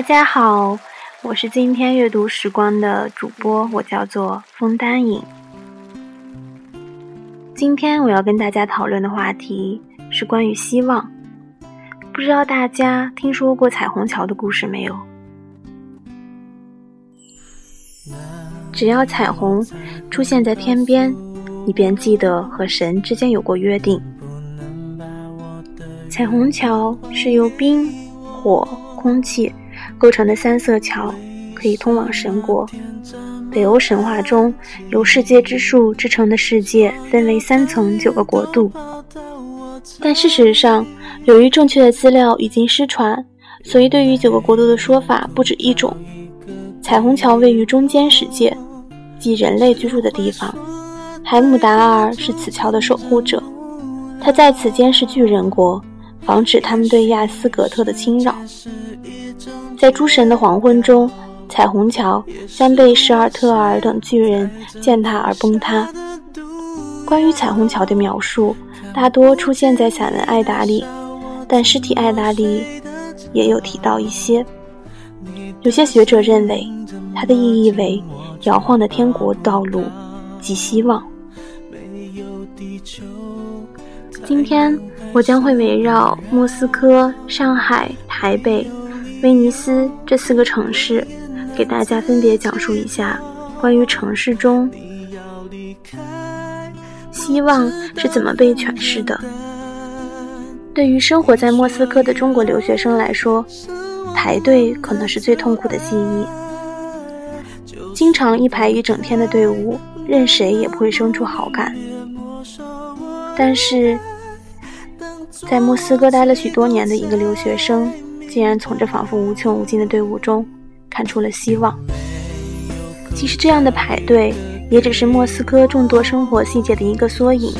大家好，我是今天阅读时光的主播，我叫做枫丹影。今天我要跟大家讨论的话题是关于希望。不知道大家听说过彩虹桥的故事没有？只要彩虹出现在天边，你便记得和神之间有过约定。彩虹桥是由冰、火、空气构成的三色桥，可以通往神国。北欧神话中，由世界之树制成的世界分为三层九个国度。但事实上，由于正确的资料已经失传，所以对于九个国度的说法不止一种。彩虹桥位于中间世界，即人类居住的地方。海姆达尔是此桥的守护者，他在此监视巨人国，防止他们对亚斯格特的侵扰。在诸神的黄昏中，彩虹桥将被史尔特尔等巨人践踏而崩塌。关于彩虹桥的描述，大多出现在散文《艾达》里，但尸体《艾达》里也有提到一些。有些学者认为，它的意义为摇晃的天国道路及希望。今天我将会围绕莫斯科、上海、台北、威尼斯这四个城市，给大家分别讲述一下关于城市中希望是怎么被诠释的。对于生活在莫斯科的中国留学生来说，排队可能是最痛苦的记忆。经常一排一整天的队伍，任谁也不会生出好感。但是，在莫斯科待了许多年的一个留学生，竟然从这仿佛无穷无尽的队伍中看出了希望。其实，这样的排队也只是莫斯科众多生活细节的一个缩影。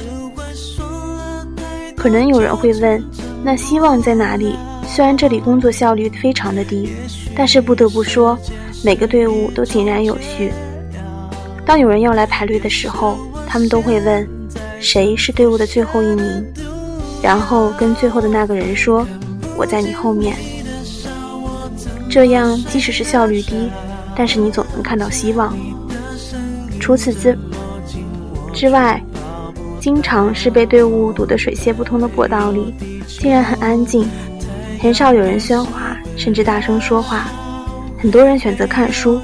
可能有人会问：那希望在哪里？虽然这里工作效率非常的低，但是不得不说，每个队伍都井然有序。当有人要来排队的时候，他们都会问：谁是队伍的最后一名？然后跟最后的那个人说：“我在你后面。”这样即使是效率低，但是你总能看到希望。除此之之外，经常是被队伍堵得水泄不通的过道里，竟然很安静。很少有人喧哗，甚至大声说话。很多人选择看书。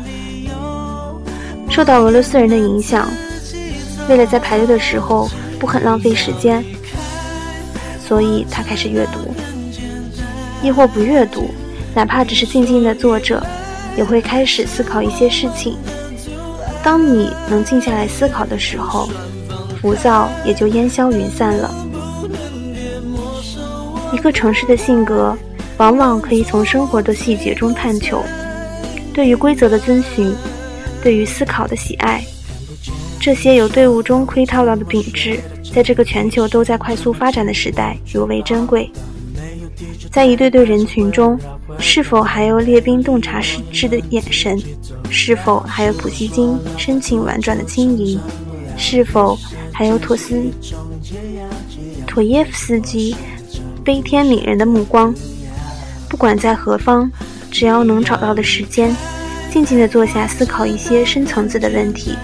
受到俄罗斯人的影响，为了在排队的时候不很浪费时间，所以他开始阅读。亦或不阅读，哪怕只是静静的坐着，也会开始思考一些事情。当你能静下来思考的时候，浮躁也就烟消云散了。一个城市的性格，往往可以从生活的细节中探求。对于规则的遵循，对于思考的喜爱，这些由队伍中窥探到的品质，在这个全球都在快速发展的时代尤为珍贵。在一对对人群中，是否还有列兵洞察实质的眼神？是否还有普希金深情婉转的轻吟？是否还有托斯妥耶夫斯基？悲天悯人的目光，不管在何方，只要能找到的时间，静静地坐下思考一些深层次的问题，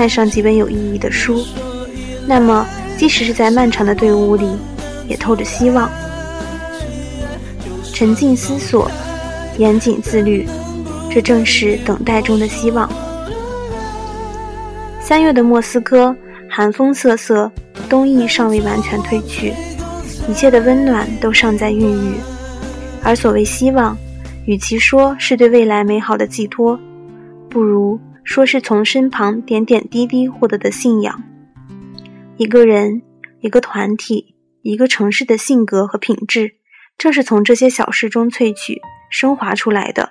看上几本有意义的书，那么即使是在漫长的队伍里，也透着希望。沉静思索，严谨自律，这正是等待中的希望。三月的莫斯科，寒风瑟瑟，冬意尚未完全褪去。一切的温暖都尚在孕育，而所谓希望，与其说是对未来美好的寄托，不如说是从身旁点点滴滴获得的信仰。一个人、一个团体、一个城市的性格和品质，正是从这些小事中萃取、升华出来的。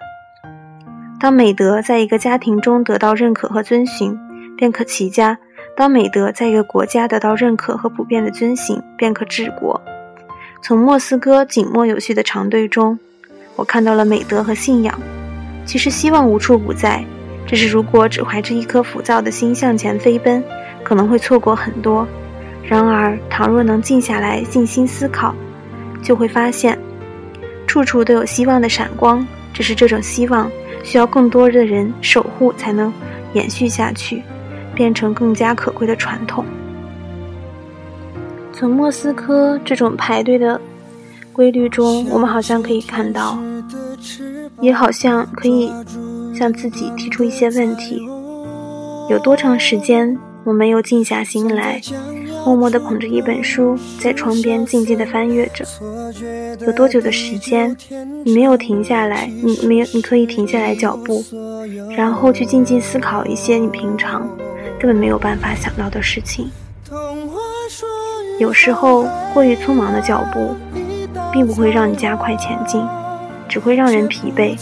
当美德在一个家庭中得到认可和遵循，便可齐家；当美德在一个国家得到认可和普遍的遵循，便可治国。从莫斯科紧迫有序的长队中，我看到了美德和信仰。其实希望无处不在，只是如果只怀着一颗浮躁的心向前飞奔，可能会错过很多。然而，倘若能静下来静心思考，就会发现，处处都有希望的闪光。只是这种希望需要更多的人守护，才能延续下去，变成更加可贵的传统。从莫斯科这种排队的规律中，我们好像可以看到，也好像可以向自己提出一些问题：有多长时间我没有静下心来，默默地捧着一本书在窗边静静地翻阅着？有多久的时间你没有停下来？你没有，你可以停下来脚步，然后去静静思考一些你平常根本没有办法想到的事情。有时候过于匆忙的脚步，并不会让你加快前进，只会让人疲惫。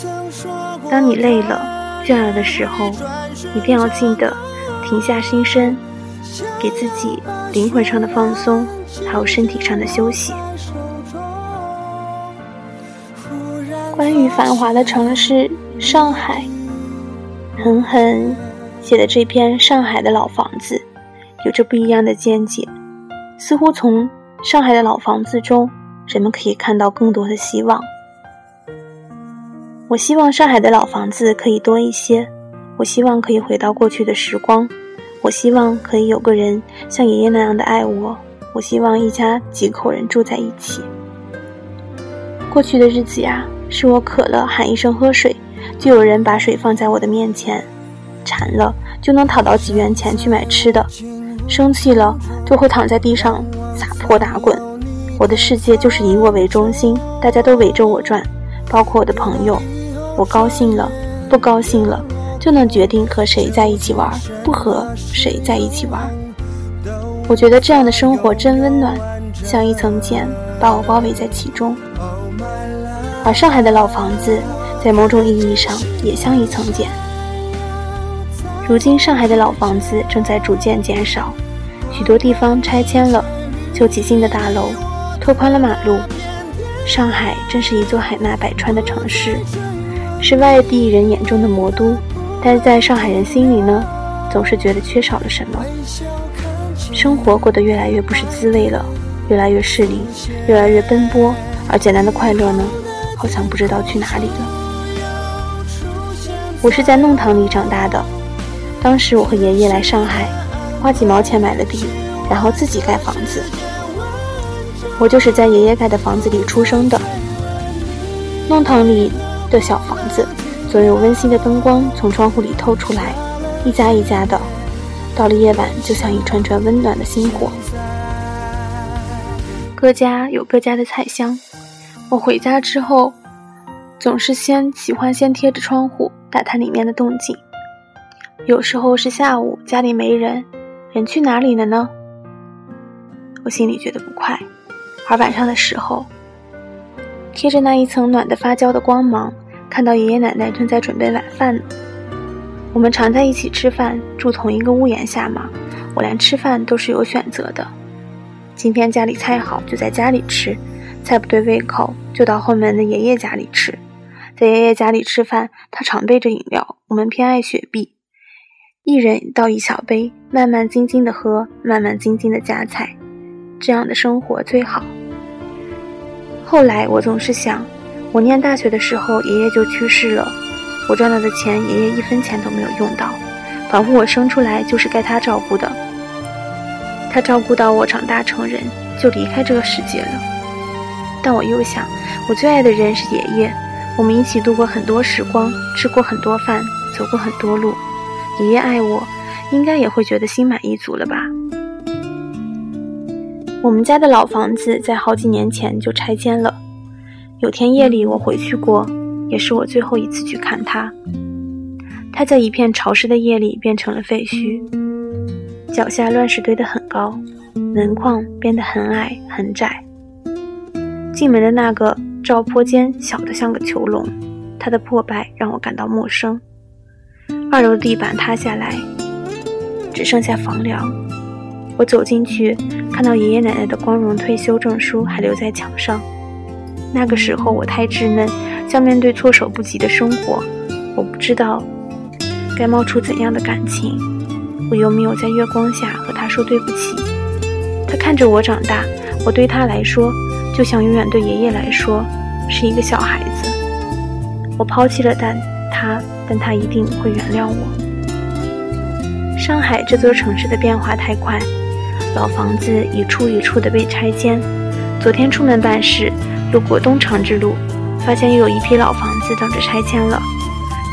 当你累了、倦了的时候，一定要记得停下心身，给自己灵魂上的放松，还有身体上的休息。关于繁华的城市上海，狠狠写的这篇《上海的老房子》，有着不一样的见解。似乎从上海的老房子中，人们可以看到更多的希望。我希望上海的老房子可以多一些，我希望可以回到过去的时光，我希望可以有个人像爷爷那样的爱我，我希望一家几口人住在一起。过去的日子呀，是我渴了喊一声喝水，就有人把水放在我的面前；馋了就能讨到几元钱去买吃的。生气了就会躺在地上撒泼打滚，我的世界就是以我为中心，大家都围着我转，包括我的朋友。我高兴了，不高兴了，就能决定和谁在一起玩，不和谁在一起玩。我觉得这样的生活真温暖，像一层茧把我包围在其中。而上海的老房子，在某种意义上也像一层茧。如今，上海的老房子正在逐渐减少，许多地方拆迁了，修起新的大楼，拓宽了马路。上海真是一座海纳百川的城市，是外地人眼中的魔都，但在上海人心里呢，总是觉得缺少了什么。生活过得越来越不是滋味了，越来越势利，越来越奔波，而简单的快乐呢，好像不知道去哪里了。我是在弄堂里长大的。当时我和爷爷来上海，花几毛钱买了地，然后自己盖房子。我就是在爷爷盖的房子里出生的。弄堂里的小房子，总有温馨的灯光从窗户里透出来，一家一家的，到了夜晚就像一串串温暖的星火。各家有各家的菜香。我回家之后，总是先喜欢先贴着窗户打探里面的动静。有时候是下午，家里没人，人去哪里了呢？我心里觉得不快。而晚上的时候，贴着那一层暖的发焦的光芒，看到爷爷奶奶正在准备晚饭呢。我们常在一起吃饭，住同一个屋檐下嘛。我连吃饭都是有选择的。今天家里菜好，就在家里吃；菜不对胃口，就到后门的爷爷家里吃。在爷爷家里吃饭，他常备着饮料，我们偏爱雪碧。一人倒一小杯，慢慢静静的喝，慢慢静静的夹菜，这样的生活最好。后来我总是想，我念大学的时候，爷爷就去世了，我赚到的钱，爷爷一分钱都没有用到，仿佛我生出来就是该他照顾的。他照顾到我长大成人，就离开这个世界了。但我又想，我最爱的人是爷爷，我们一起度过很多时光，吃过很多饭，走过很多路。爷爷爱我，应该也会觉得心满意足了吧？我们家的老房子在好几年前就拆迁了。有天夜里我回去过，也是我最后一次去看它。它在一片潮湿的夜里变成了废墟，脚下乱石堆得很高，门框变得很矮很窄。进门的那个照坡间小得像个囚笼，它的破败让我感到陌生。二楼地板塌下来，只剩下房梁。我走进去，看到爷爷奶奶的光荣退休证书还留在墙上。那个时候我太稚嫩，像面对措手不及的生活，我不知道该冒出怎样的感情。我又没有在月光下和他说对不起。他看着我长大，我对他来说，就像永远对爷爷来说是一个小孩子。我抛弃了但他。但他一定会原谅我。上海这座城市的变化太快，老房子一处一处的被拆迁。昨天出门办事，路过东长之路，发现又有一批老房子等着拆迁了。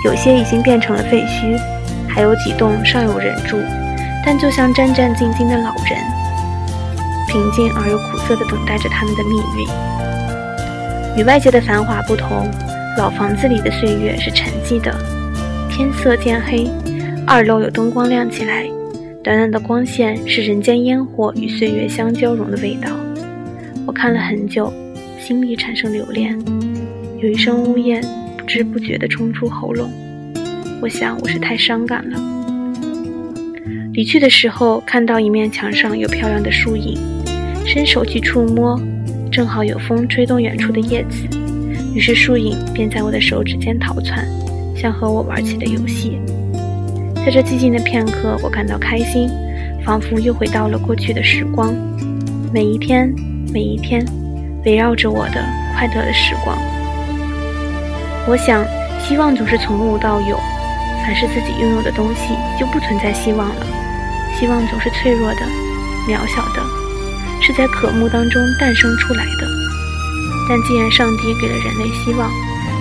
有些已经变成了废墟，还有几栋尚有人住，但就像战战兢兢的老人，平静而又苦涩地等待着他们的命运。与外界的繁华不同，老房子里的岁月是沉寂的。天色渐黑，二楼有灯光亮起来，短短的光线是人间烟火与岁月相交融的味道。我看了很久，心里产生留恋，有一声呜咽不知不觉地冲出喉咙。我想我是太伤感了。离去的时候，看到一面墙上有漂亮的树影，伸手去触摸，正好有风吹动远处的叶子，于是树影便在我的手指间逃窜，像和我玩起了游戏。在这寂静的片刻，我感到开心，仿佛又回到了过去的时光。每一天，每一天，围绕着我的快乐的时光。我想，希望总是从无到有，凡是自己拥有的东西，就不存在希望了。希望总是脆弱的、渺小的，是在渴慕当中诞生出来的。但既然上帝给了人类希望，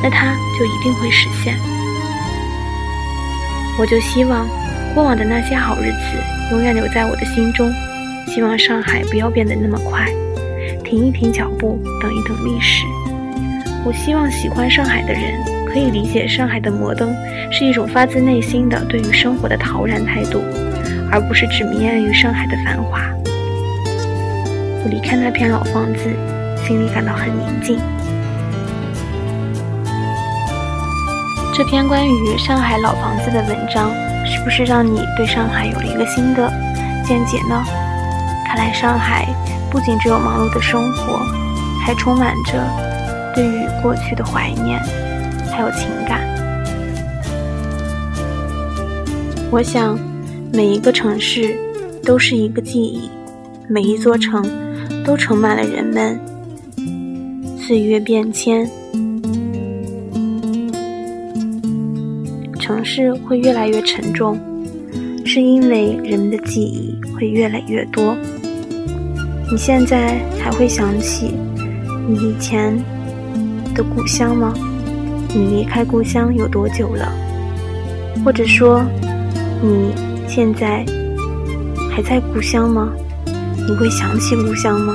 那它就一定会实现。我就希望过往的那些好日子永远留在我的心中。希望上海不要变得那么快，停一停脚步，等一等历史。我希望喜欢上海的人可以理解上海的摩登是一种发自内心的对于生活的陶然态度。而不是只迷恋于上海的繁华。我离开那片老房子，心里感到很宁静。这篇关于上海老房子的文章，是不是让你对上海有了一个新的见解呢？看来上海不仅只有忙碌的生活，还充满着对于过去的怀念，还有情感。我想。每一个城市都是一个记忆，每一座城都盛满了人们岁月变迁。城市会越来越沉重，是因为人们的记忆会越来越多。你现在还会想起你以前的故乡吗？你离开故乡有多久了？或者说，你？现在还在故乡吗？你会想起故乡吗？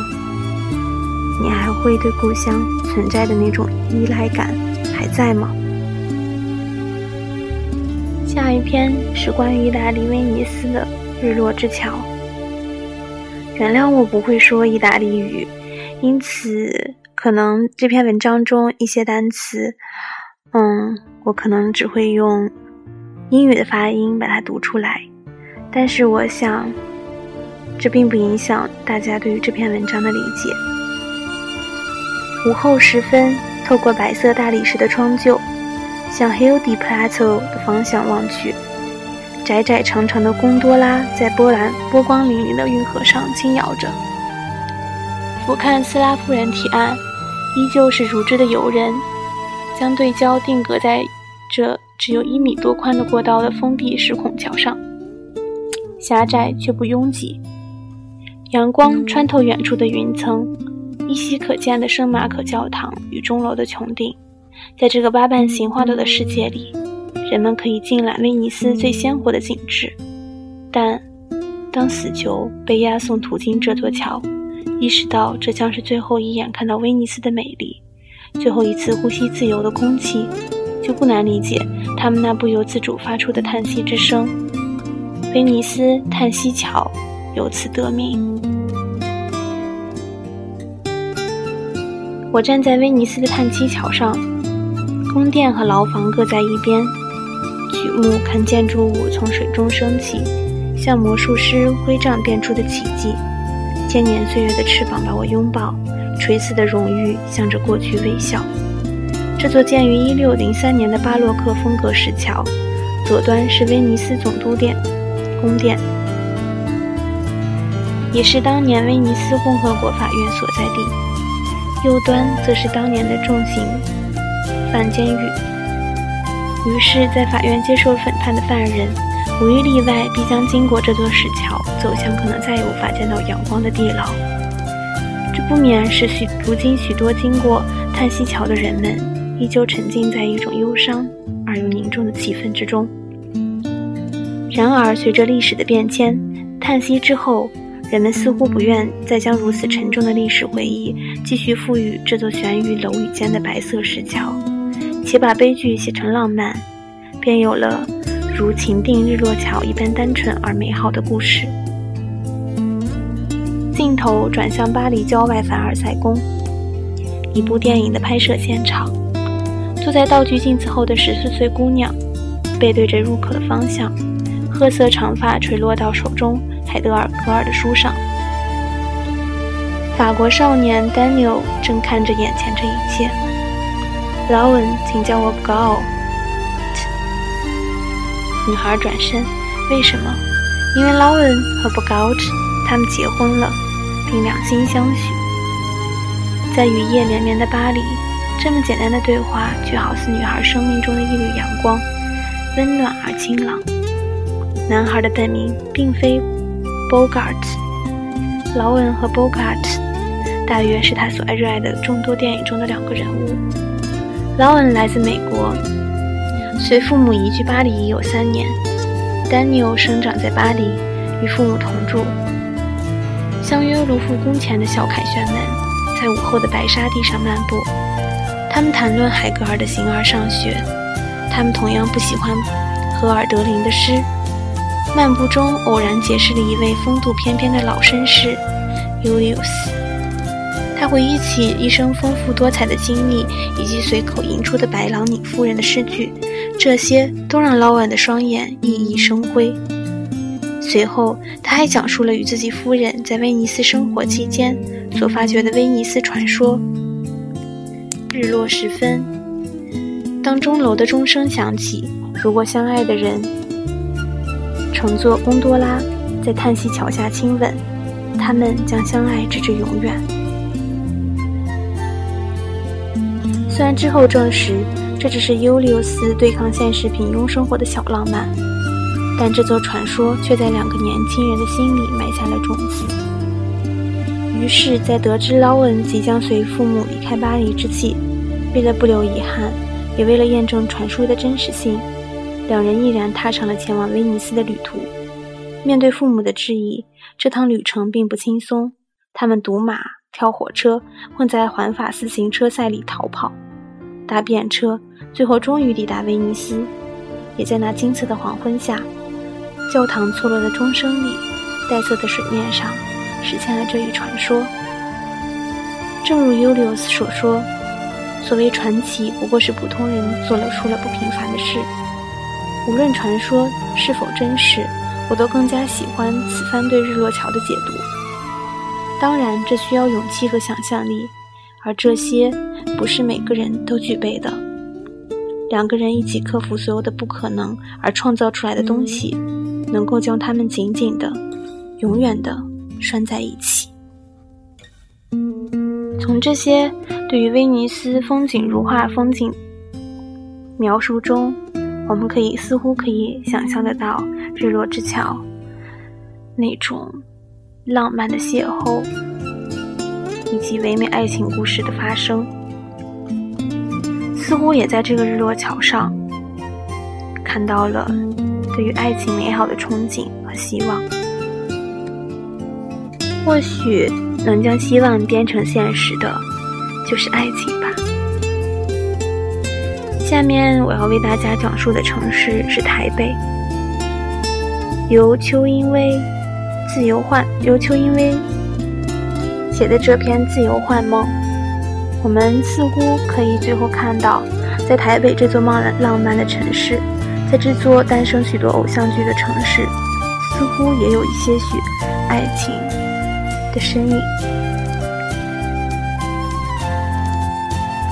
你还会对故乡存在的那种依赖感还在吗？下一篇是关于意大利威尼斯的日落之桥。原谅我不会说意大利语，因此可能这篇文章中一些单词，嗯，我可能只会用英语的发音把它读出来。但是我想，这并不影响大家对于这篇文章的理解。午后时分，透过白色大理石的窗柩，向 Hill di Plateau 的方向望去，窄窄长长的贡多拉在波兰波光粼粼的运河上轻摇着。俯瞰斯拉夫人提案，依旧是如织的游人，将对焦定格在这只有一米多宽的过道的封闭石孔桥上。狭窄却不拥挤，阳光穿透远处的云层，依稀可见的圣马可教堂与钟楼的穹顶。在这个八瓣形花朵的世界里，人们可以尽览威尼斯最鲜活的景致。但当死囚被押送途经这座桥，意识到这将是最后一眼看到威尼斯的美丽，最后一次呼吸自由的空气，就不难理解他们那不由自主发出的叹息之声。威尼斯叹息桥由此得名。我站在威尼斯的叹息桥上，宫殿和牢房各在一边，举目看建筑物从水中升起，像魔术师挥杖变出的奇迹。千年岁月的翅膀把我拥抱，垂死的荣誉向着过去微笑。这座建于一六零三年的巴洛克风格石桥，左端是威尼斯总督殿。宫殿，也是当年威尼斯共和国法院所在地。右端则是当年的重刑犯监狱。于是，在法院接受审判的犯人，无一例外必将经过这座石桥，走向可能再也无法见到阳光的地牢。这不免使许如今许多经过叹息桥的人们，依旧沉浸在一种忧伤而又凝重的气氛之中。然而，随着历史的变迁，叹息之后，人们似乎不愿再将如此沉重的历史回忆继续赋予这座悬于楼宇间的白色石桥，且把悲剧写成浪漫，便有了如情定日落桥一般单纯而美好的故事。镜头转向巴黎郊外凡尔赛宫，一部电影的拍摄现场，坐在道具镜子后的十四岁姑娘，背对着入口的方向，褐色长发垂落到手中海德尔格尔的书上。法国少年丹尼尔正看着眼前这一切。劳文，请叫我 BGAULT。女孩转身，为什么？因为劳文和 BGAULT 他们结婚了，并两心相许。在雨夜连绵的巴黎，这么简单的对话，却好似女孩生命中的一缕阳光，温暖而清朗。男孩的本名并非 Bogart，劳文和 Bogart。大约是他所爱热爱的众多电影中的两个人物。劳恩来自美国，随父母移居巴黎已有三年。丹尼尔生长在巴黎，与父母同住。相约卢浮宫前的小凯旋门，在午后的白沙地上漫步。他们谈论海格尔的《形而上学》，他们同样不喜欢荷尔德林的诗。漫步中偶然结识了一位风度翩翩的老绅士尤利乌斯。他回忆起一生丰富多彩的经历，以及随口吟出的白朗宁夫人的诗句，这些都让劳恩的双眼熠熠生辉。随后，他还讲述了与自己夫人在威尼斯生活期间所发掘的威尼斯传说。日落时分，当钟楼的钟声响起，如果相爱的人乘坐贡多拉在叹息桥下亲吻，他们将相爱直至永远。虽然之后证实这只是尤利乌斯对抗现实平庸生活的小浪漫，但这座传说却在两个年轻人的心里埋下了种子。于是，在得知劳恩即将随父母离开巴黎之际，为了不留遗憾，也为了验证传说的真实性，两人毅然踏上了前往威尼斯的旅途。面对父母的质疑，这趟旅程并不轻松。他们赌马、跳火车，混在环法自行车赛里逃跑。搭便车，最后终于抵达威尼斯。也在那金色的黄昏下，教堂错落的钟声里，黛色的水面上，实现了这一传说。正如尤利乌斯所说：“所谓传奇，不过是普通人做了出了不平凡的事。”无论传说是否真实，我都更加喜欢此番对日落桥的解读。当然，这需要勇气和想象力。而这些不是每个人都具备的。两个人一起克服所有的不可能，而创造出来的东西，能够将他们紧紧的、永远的拴在一起。从这些对于威尼斯风景如画风景描述中，我们可以似乎可以想象得到日落之桥那种浪漫的邂逅。以及唯美爱情故事的发生，似乎也在这个日落桥上看到了对于爱情美好的憧憬和希望。或许能将希望变成现实的，就是爱情吧。下面我要为大家讲述的城市是台北，由邱英威自由换，由邱英威。写的这篇《自由幻梦》，我们似乎可以最后看到，在台北这座浪浪漫的城市，在这座诞生许多偶像剧的城市，似乎也有一些许爱情的身影。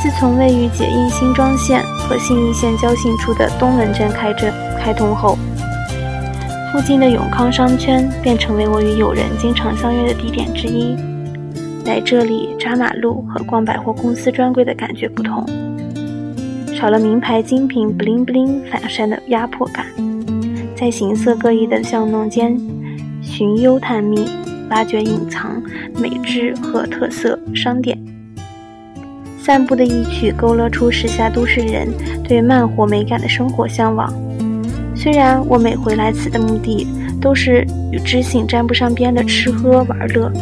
自从位于解印新庄线和信义线交信处的东门站开镇开通后，附近的永康商圈便成为我与友人经常相约的地点之一。来这里扎马路和逛百货公司专柜的感觉不同，少了名牌精品 bling bling 反闪的压迫感，在形色各异的巷弄间寻幽探秘，挖掘隐藏美质和特色商店。散步的一曲勾勒出时下都市人对慢活美感的生活向往。虽然我每回来此的目的都是与知性沾不上边的吃喝玩乐。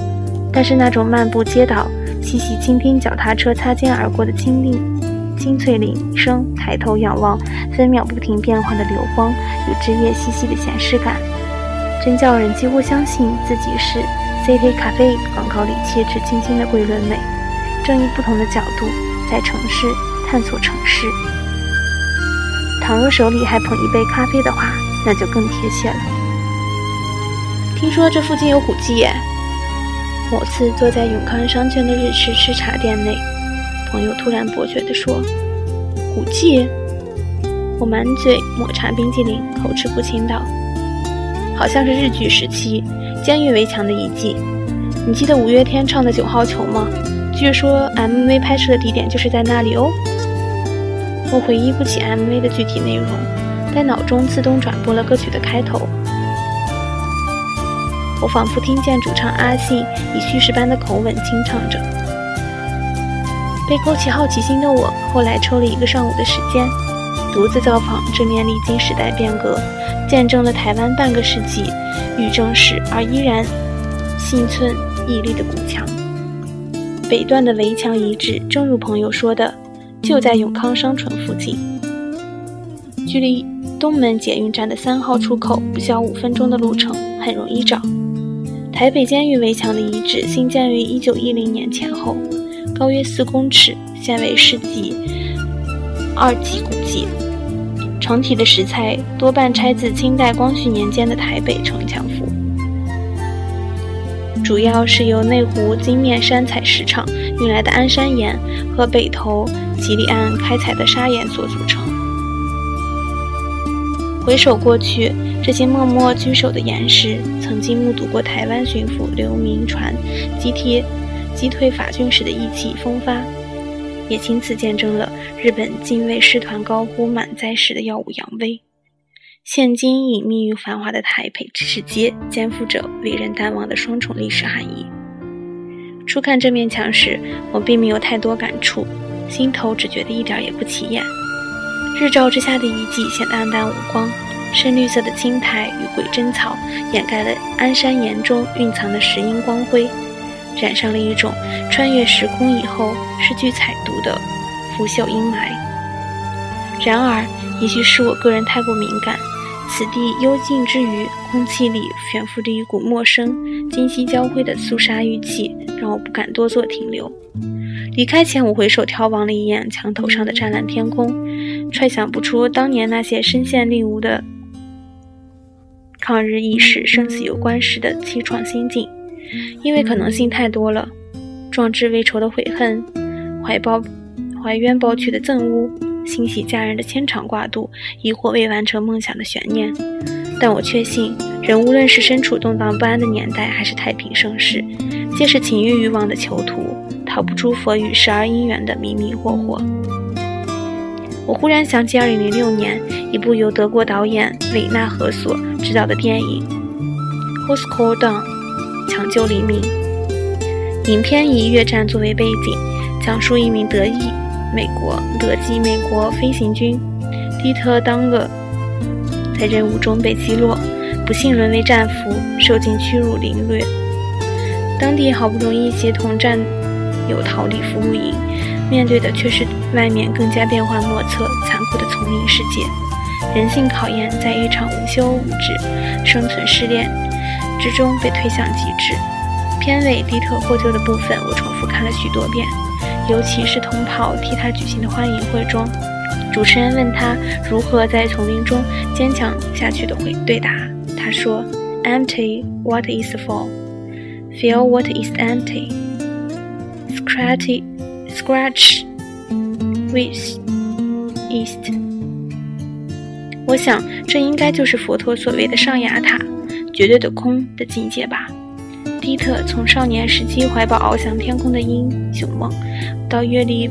但是那种漫步街道，细细倾听脚踏车擦肩而过的清丽、清脆铃声，抬头仰望分秒不停变换的流光与枝叶细细的闲适感，真叫人几乎相信自己是 City Cafe 广告里切齿清新的桂纶镁。正以不同的角度，在城市探索城市。倘若手里还捧一杯咖啡的话，那就更贴切了。听说这附近有古迹耶。某次坐在永康商圈的日式吃茶店内，朋友突然博学地说：“古迹？”我满嘴抹茶冰激凌，口齿不清道：“好像是日据时期监狱围墙的遗迹。你记得五月天唱的《九号球》吗？据说 MV 拍摄的地点就是在那里哦。”我回忆不起 MV 的具体内容，但脑中自动转播了歌曲的开头。我仿佛听见主唱阿信以叙事般的口吻清唱着。被勾起好奇心的我，后来抽了一个上午的时间，独自造访这面历经时代变革、见证了台湾半个世纪与政史而依然幸存屹立的古墙。北段的围墙遗址，正如朋友说的，就在永康商城附近，距离东门捷运站的三号出口不消五分钟的路程，很容易找。台北监狱围墙的遗址兴建于一九一零年前后，高约四公尺，现为市级二级古迹。成体的石材多半拆自清代光绪年间的台北城墙府，主要是由内湖金面山采石场运来的安山岩和北投吉利岸开采的砂岩所组成。回首过去。这些默默居守的岩石，曾经目睹过台湾巡抚刘铭传击退击退法军时的意气风发，也亲自见证了日本近卫师团高呼满载时的耀武扬威。现今隐秘于繁华的台北知识街，肩负着为人淡忘的双重历史含义。初看这面墙时，我并没有太多感触，心头只觉得一点也不起眼。日照之下的遗迹显得暗淡无光。深绿色的青苔与鬼针草掩盖了安山岩中蕴藏的石英光辉，染上了一种穿越时空以后失去彩度的腐朽阴霾。然而，也许是我个人太过敏感，此地幽静之余，空气里悬浮着一股陌生、今夕交汇的肃杀玉气，让我不敢多做停留。离开前，我回首眺望了一眼墙头上的湛蓝天空，揣想不出当年那些身陷令无的。抗日意识、生死攸关时的凄怆心境，因为可能性太多了：壮志未酬的悔恨，怀抱怀冤抱屈的憎恶，欣喜家人的牵肠挂肚，疑惑未完成梦想的悬念。但我确信，人无论是身处动荡不安的年代，还是太平盛世，皆是情欲欲望的囚徒，逃不出佛与十二因缘的迷迷惑惑。我忽然想起2006年一部由德国导演韦纳河索执导的电影《hoscoldown》抢救黎明。影片以越战作为背景，讲述一名德裔美国德籍美国飞行军蒂特·当勒在任务中被击落，不幸沦为战俘，受尽屈辱凌虐。当地好不容易协同战有逃离服务营。面对的却是外面更加变幻莫测、残酷的丛林世界。人性考验在一场无休无止、生存试炼之中被推向极致。片尾迪特获救的部分，我重复看了许多遍。尤其是同袍替他举行的欢迎会中，主持人问他如何在丛林中坚强下去的回对答，他说：“Empty what is full, feel what is empty, scratchy。” Scratch with east。我想，这应该就是佛陀所谓的上雅塔，绝对的空的境界吧。迪特从少年时期怀抱翱翔天空的英雄梦，到阅历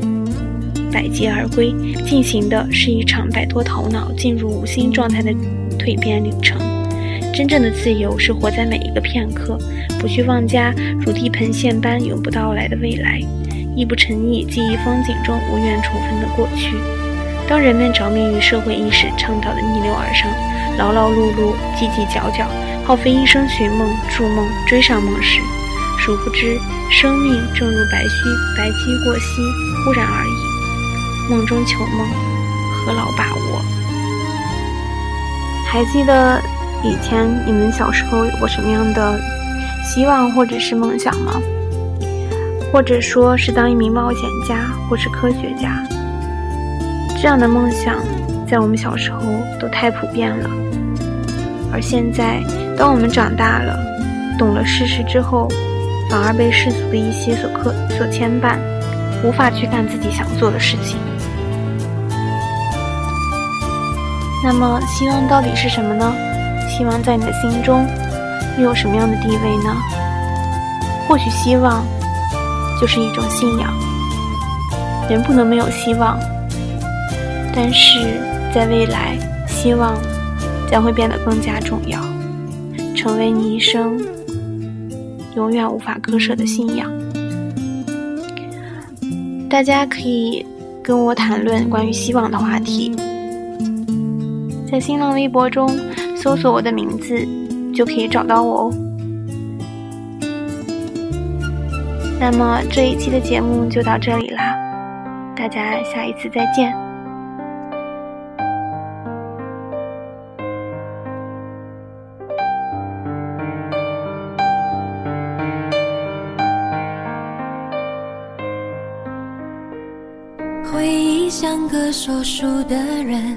百劫而归，进行的是一场摆脱头脑、进入无心状态的蜕变旅程。真正的自由是活在每一个片刻，不去妄加如地盆线般永不到来的未来。亦不沉溺记忆风景中无缘重逢的过去。当人们着迷于社会意识倡导的逆流而上、劳劳碌碌、叽叽搅搅，耗费一生寻梦、筑梦、追上梦时，殊不知生命正如白驹白驹过隙，忽然而已。梦中求梦，何劳把握？还记得以前你们小时候有过什么样的希望或者是梦想吗？或者说是当一名冒险家，或是科学家。这样的梦想，在我们小时候都太普遍了。而现在，当我们长大了，懂了世事之后，反而被世俗的一些所克所牵绊，无法去干自己想做的事情。那么，希望到底是什么呢？希望在你的心中又有什么样的地位呢？或许，希望就是一种信仰。人不能没有希望，但是在未来，希望。将会变得更加重要，成为你一生永远无法割舍的信仰。大家可以跟我谈论关于希望的话题，在新浪微博中搜索我的名字就可以找到我哦。那么这一期的节目就到这里啦，大家下一次再见。回忆像个说书的人，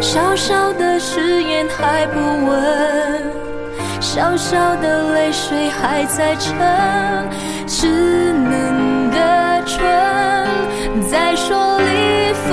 小小的誓言还不稳，小小的泪水还在撑，稚嫩的唇在说离分，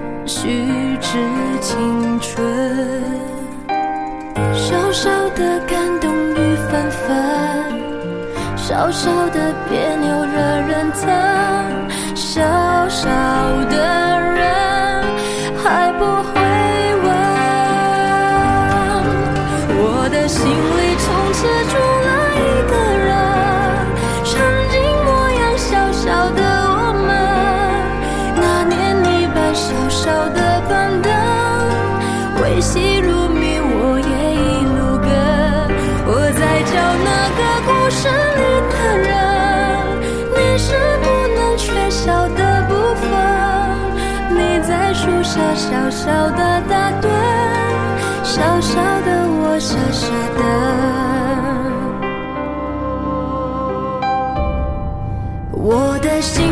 虚掷青春。小小的感动雨纷纷，小小的别扭惹人疼，小小的那个故事里的人，你是不能缺少的部分。你在树下小小的打盹，小小的我傻傻的。我的心里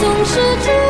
总是住。